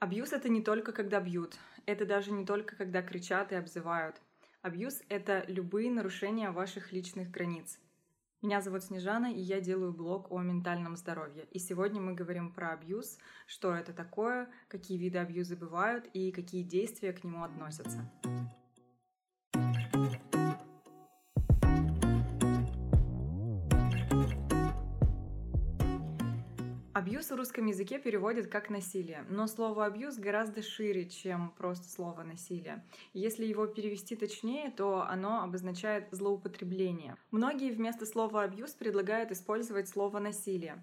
Абьюз — это не только когда бьют, это даже не только когда кричат и обзывают. Абьюз — это любые нарушения ваших личных границ. Меня зовут Снежана, и я делаю блог о ментальном здоровье. И сегодня мы говорим про абьюз, что это такое, какие виды абьюза бывают и какие действия к нему относятся. Абьюз в русском языке переводят как насилие, но слово абьюз гораздо шире, чем просто слово насилие. Если его перевести точнее, то оно обозначает злоупотребление. Многие вместо слова абьюз предлагают использовать слово насилие.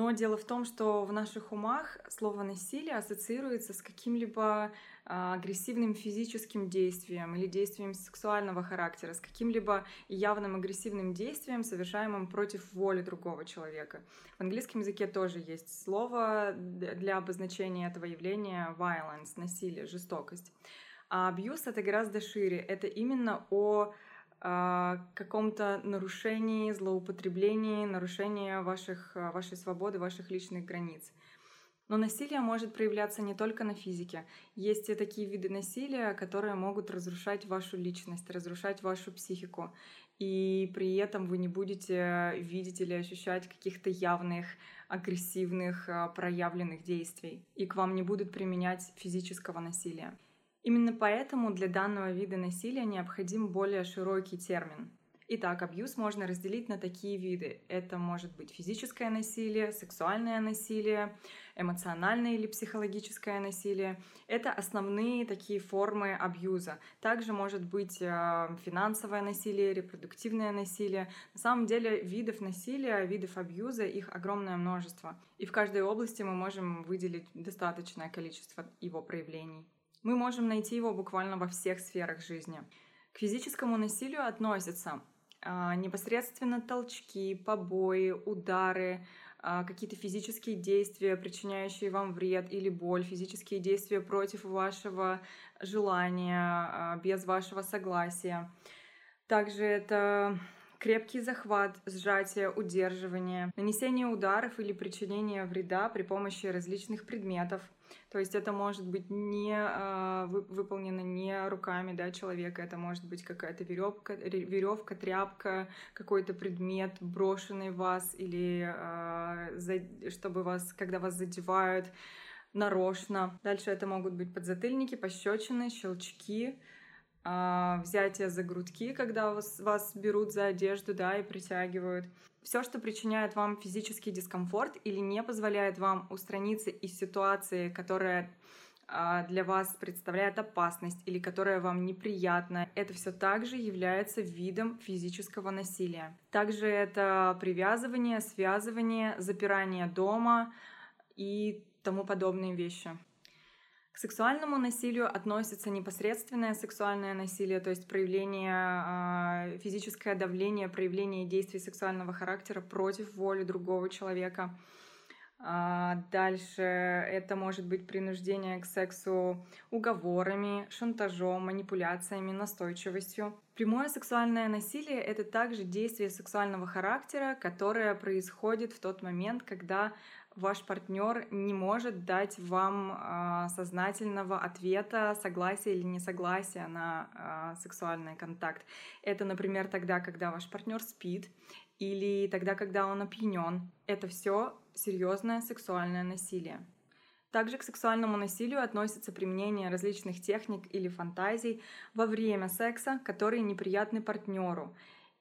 Но дело в том, что в наших умах слово насилие ассоциируется с каким-либо а, агрессивным физическим действием или действием сексуального характера, с каким-либо явным агрессивным действием, совершаемым против воли другого человека. В английском языке тоже есть слово для обозначения этого явления violence, насилие, жестокость. А абьюз — это гораздо шире. Это именно о каком-то нарушении, злоупотреблении, нарушении ваших, а, вашей свободы, ваших личных границ. Но насилие может проявляться не только на физике. Есть и такие виды насилия, которые могут разрушать вашу личность, разрушать вашу психику. И при этом вы не будете видеть или ощущать каких-то явных, агрессивных, а, проявленных действий. И к вам не будут применять физического насилия. Именно поэтому для данного вида насилия необходим более широкий термин. Итак, абьюз можно разделить на такие виды. Это может быть физическое насилие, сексуальное насилие, эмоциональное или психологическое насилие. Это основные такие формы абьюза. Также может быть э, финансовое насилие, репродуктивное насилие. На самом деле видов насилия, видов абьюза, их огромное множество. И в каждой области мы можем выделить достаточное количество его проявлений. Мы можем найти его буквально во всех сферах жизни. К физическому насилию относятся а, непосредственно толчки, побои, удары, а, какие-то физические действия, причиняющие вам вред или боль, физические действия против вашего желания, а, без вашего согласия. Также это крепкий захват, сжатие, удерживание, нанесение ударов или причинение вреда при помощи различных предметов. То есть это может быть не э, выполнено не руками да, человека, это может быть какая-то веревка, веревка, тряпка, какой-то предмет, брошенный в вас, или за, чтобы вас, когда вас задевают нарочно. Дальше это могут быть подзатыльники, пощечины, щелчки, а, взятие за грудки, когда вас, вас берут за одежду, да, и притягивают. Все, что причиняет вам физический дискомфорт или не позволяет вам устраниться из ситуации, которая а, для вас представляет опасность или которая вам неприятна, это все также является видом физического насилия. Также это привязывание, связывание, запирание дома и тому подобные вещи. К сексуальному насилию относится непосредственное сексуальное насилие, то есть проявление, а, физическое давление, проявление действий сексуального характера против воли другого человека. А, дальше это может быть принуждение к сексу уговорами, шантажом, манипуляциями, настойчивостью. Прямое сексуальное насилие — это также действие сексуального характера, которое происходит в тот момент, когда ваш партнер не может дать вам э, сознательного ответа, согласия или несогласия на э, сексуальный контакт. Это, например, тогда, когда ваш партнер спит, или тогда, когда он опьянен. Это все серьезное сексуальное насилие. Также к сексуальному насилию относится применение различных техник или фантазий во время секса, которые неприятны партнеру.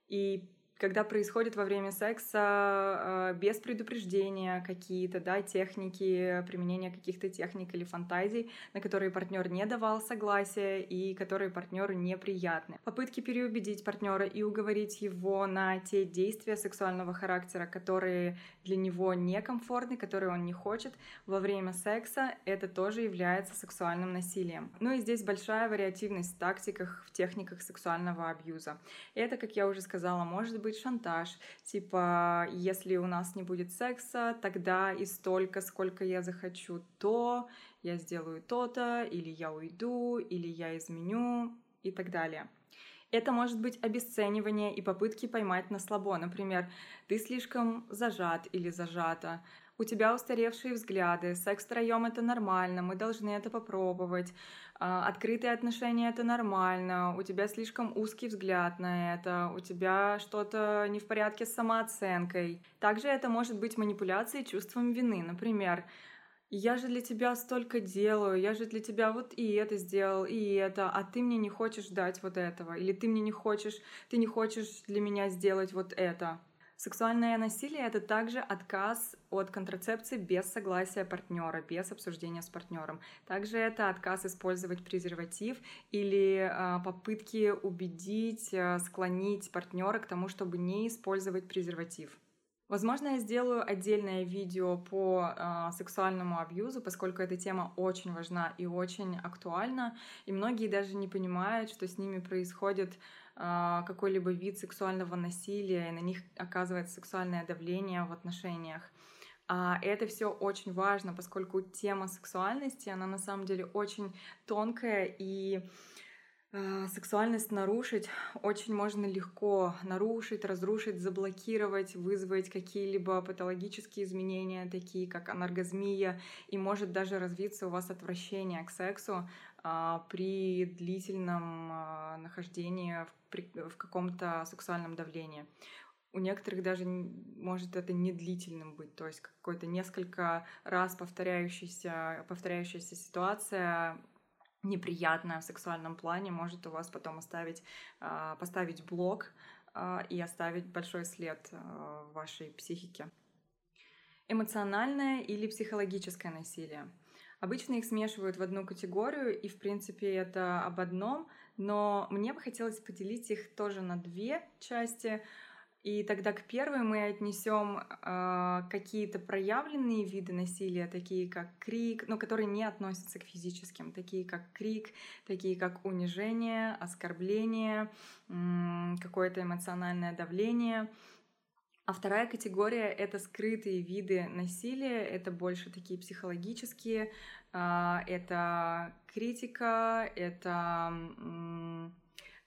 И когда происходит во время секса э, без предупреждения какие-то да, техники, применения каких-то техник или фантазий, на которые партнер не давал согласия и которые партнеру неприятны. Попытки переубедить партнера и уговорить его на те действия сексуального характера, которые для него некомфортны, которые он не хочет во время секса, это тоже является сексуальным насилием. Ну и здесь большая вариативность в тактиках, в техниках сексуального абьюза. Это, как я уже сказала, может быть быть шантаж. Типа, если у нас не будет секса, тогда и столько, сколько я захочу, то я сделаю то-то, или я уйду, или я изменю и так далее. Это может быть обесценивание и попытки поймать на слабо. Например, ты слишком зажат или зажата, у тебя устаревшие взгляды, секс втроем это нормально, мы должны это попробовать, а, открытые отношения это нормально, у тебя слишком узкий взгляд на это, у тебя что-то не в порядке с самооценкой. Также это может быть манипуляцией чувством вины. Например, я же для тебя столько делаю, я же для тебя вот и это сделал, и это, а ты мне не хочешь дать вот этого, или ты мне не хочешь, ты не хочешь для меня сделать вот это. Сексуальное насилие это также отказ от контрацепции без согласия партнера, без обсуждения с партнером. Также это отказ использовать презерватив или э, попытки убедить, э, склонить партнера к тому, чтобы не использовать презерватив. Возможно, я сделаю отдельное видео по э, сексуальному абьюзу, поскольку эта тема очень важна и очень актуальна, и многие даже не понимают, что с ними происходит э, какой-либо вид сексуального насилия, и на них оказывается сексуальное давление в отношениях. А это все очень важно, поскольку тема сексуальности, она на самом деле очень тонкая и сексуальность нарушить очень можно легко нарушить, разрушить, заблокировать, вызвать какие-либо патологические изменения, такие как анаргазмия, и может даже развиться у вас отвращение к сексу а, при длительном а, нахождении в, в каком-то сексуальном давлении. У некоторых даже может это не длительным быть, то есть какой-то несколько раз повторяющаяся, повторяющаяся ситуация неприятное в сексуальном плане может у вас потом оставить, а, поставить блок а, и оставить большой след а, в вашей психике. Эмоциональное или психологическое насилие. Обычно их смешивают в одну категорию, и в принципе это об одном, но мне бы хотелось поделить их тоже на две части — и тогда к первой мы отнесем э, какие-то проявленные виды насилия, такие как крик, но которые не относятся к физическим, такие как крик, такие как унижение, оскорбление, э, какое-то эмоциональное давление. А вторая категория — это скрытые виды насилия, это больше такие психологические, э, это критика, это... Э,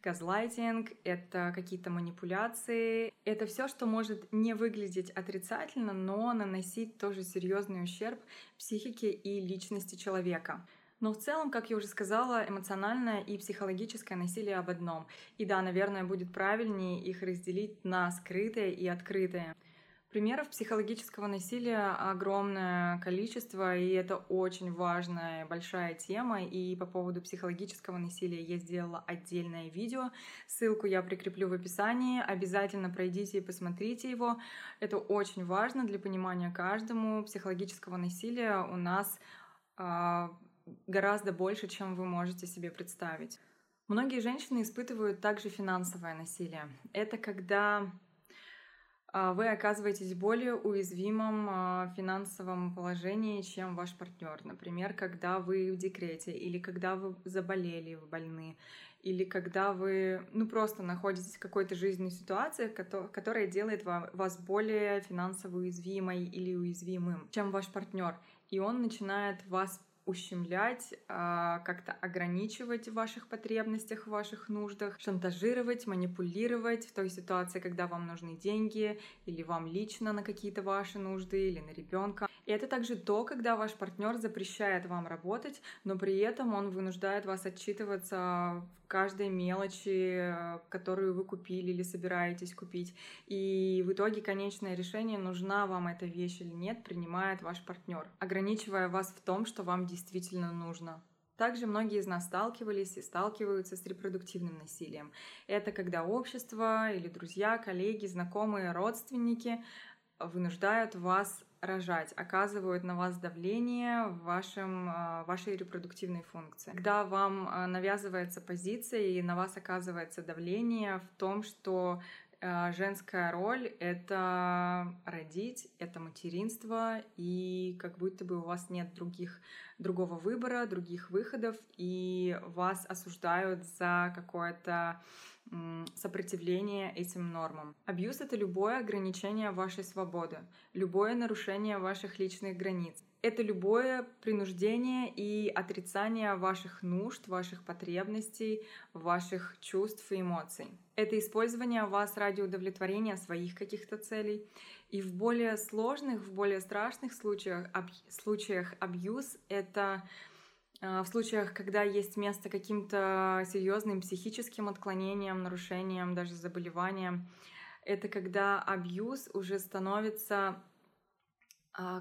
газлайтинг, это какие-то манипуляции. Это все, что может не выглядеть отрицательно, но наносить тоже серьезный ущерб психике и личности человека. Но в целом, как я уже сказала, эмоциональное и психологическое насилие об одном. И да, наверное, будет правильнее их разделить на скрытое и открытое. Примеров психологического насилия огромное количество, и это очень важная большая тема. И по поводу психологического насилия я сделала отдельное видео. Ссылку я прикреплю в описании. Обязательно пройдите и посмотрите его. Это очень важно для понимания каждому. Психологического насилия у нас э, гораздо больше, чем вы можете себе представить. Многие женщины испытывают также финансовое насилие. Это когда вы оказываетесь в более уязвимом а, финансовом положении, чем ваш партнер. Например, когда вы в декрете, или когда вы заболели, вы больны, или когда вы ну, просто находитесь в какой-то жизненной ситуации, которая делает вас более финансово уязвимой или уязвимым, чем ваш партнер. И он начинает вас ущемлять, а, как-то ограничивать в ваших потребностях, в ваших нуждах, шантажировать, манипулировать в той ситуации, когда вам нужны деньги или вам лично на какие-то ваши нужды или на ребенка. И это также то, когда ваш партнер запрещает вам работать, но при этом он вынуждает вас отчитываться в каждой мелочи, которую вы купили или собираетесь купить. И в итоге конечное решение, нужна вам эта вещь или нет, принимает ваш партнер, ограничивая вас в том, что вам действительно нужно. Также многие из нас сталкивались и сталкиваются с репродуктивным насилием. Это когда общество или друзья, коллеги, знакомые, родственники вынуждают вас рожать, оказывают на вас давление в вашем, а, вашей репродуктивной функции. Когда вам а, навязывается позиция и на вас оказывается давление в том, что женская роль — это родить, это материнство, и как будто бы у вас нет других, другого выбора, других выходов, и вас осуждают за какое-то сопротивление этим нормам. Абьюз — это любое ограничение вашей свободы, любое нарушение ваших личных границ. Это любое принуждение и отрицание ваших нужд, ваших потребностей, ваших чувств и эмоций. Это использование вас ради удовлетворения своих каких-то целей. И в более сложных, в более страшных случаях, об, случаях абьюз — это а, в случаях, когда есть место каким-то серьезным психическим отклонениям, нарушениям, даже заболеваниям, это когда абьюз уже становится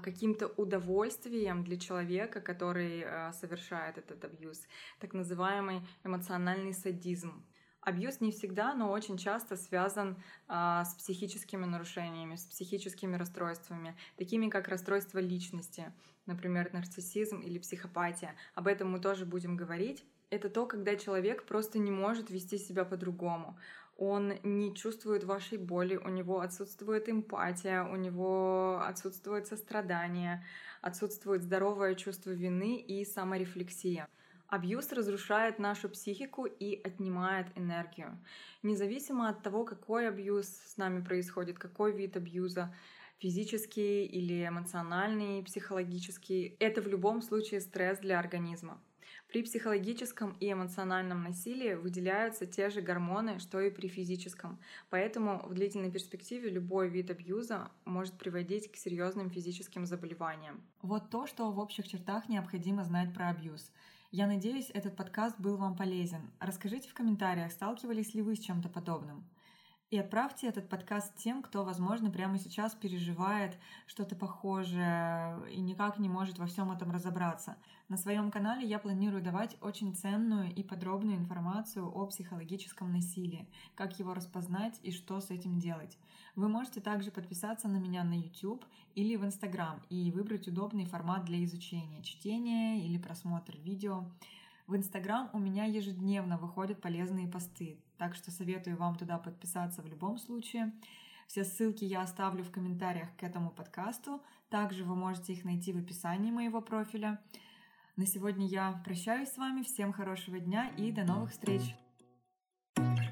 каким-то удовольствием для человека, который а, совершает этот абьюз, так называемый эмоциональный садизм. Абьюз не всегда, но очень часто связан а, с психическими нарушениями, с психическими расстройствами, такими как расстройство личности, например, нарциссизм или психопатия. Об этом мы тоже будем говорить. Это то, когда человек просто не может вести себя по-другому. Он не чувствует вашей боли, у него отсутствует эмпатия, у него отсутствует сострадание, отсутствует здоровое чувство вины и саморефлексия. Абьюз разрушает нашу психику и отнимает энергию. Независимо от того, какой абьюз с нами происходит, какой вид абьюза, физический или эмоциональный, психологический, это в любом случае стресс для организма. При психологическом и эмоциональном насилии выделяются те же гормоны, что и при физическом. Поэтому в длительной перспективе любой вид абьюза может приводить к серьезным физическим заболеваниям. Вот то, что в общих чертах необходимо знать про абьюз. Я надеюсь, этот подкаст был вам полезен. Расскажите в комментариях, сталкивались ли вы с чем-то подобным. И отправьте этот подкаст тем, кто, возможно, прямо сейчас переживает что-то похожее и никак не может во всем этом разобраться. На своем канале я планирую давать очень ценную и подробную информацию о психологическом насилии, как его распознать и что с этим делать. Вы можете также подписаться на меня на YouTube или в Instagram и выбрать удобный формат для изучения, чтения или просмотра видео. В Инстаграм у меня ежедневно выходят полезные посты, так что советую вам туда подписаться в любом случае. Все ссылки я оставлю в комментариях к этому подкасту. Также вы можете их найти в описании моего профиля. На сегодня я прощаюсь с вами. Всем хорошего дня и до новых встреч! thank you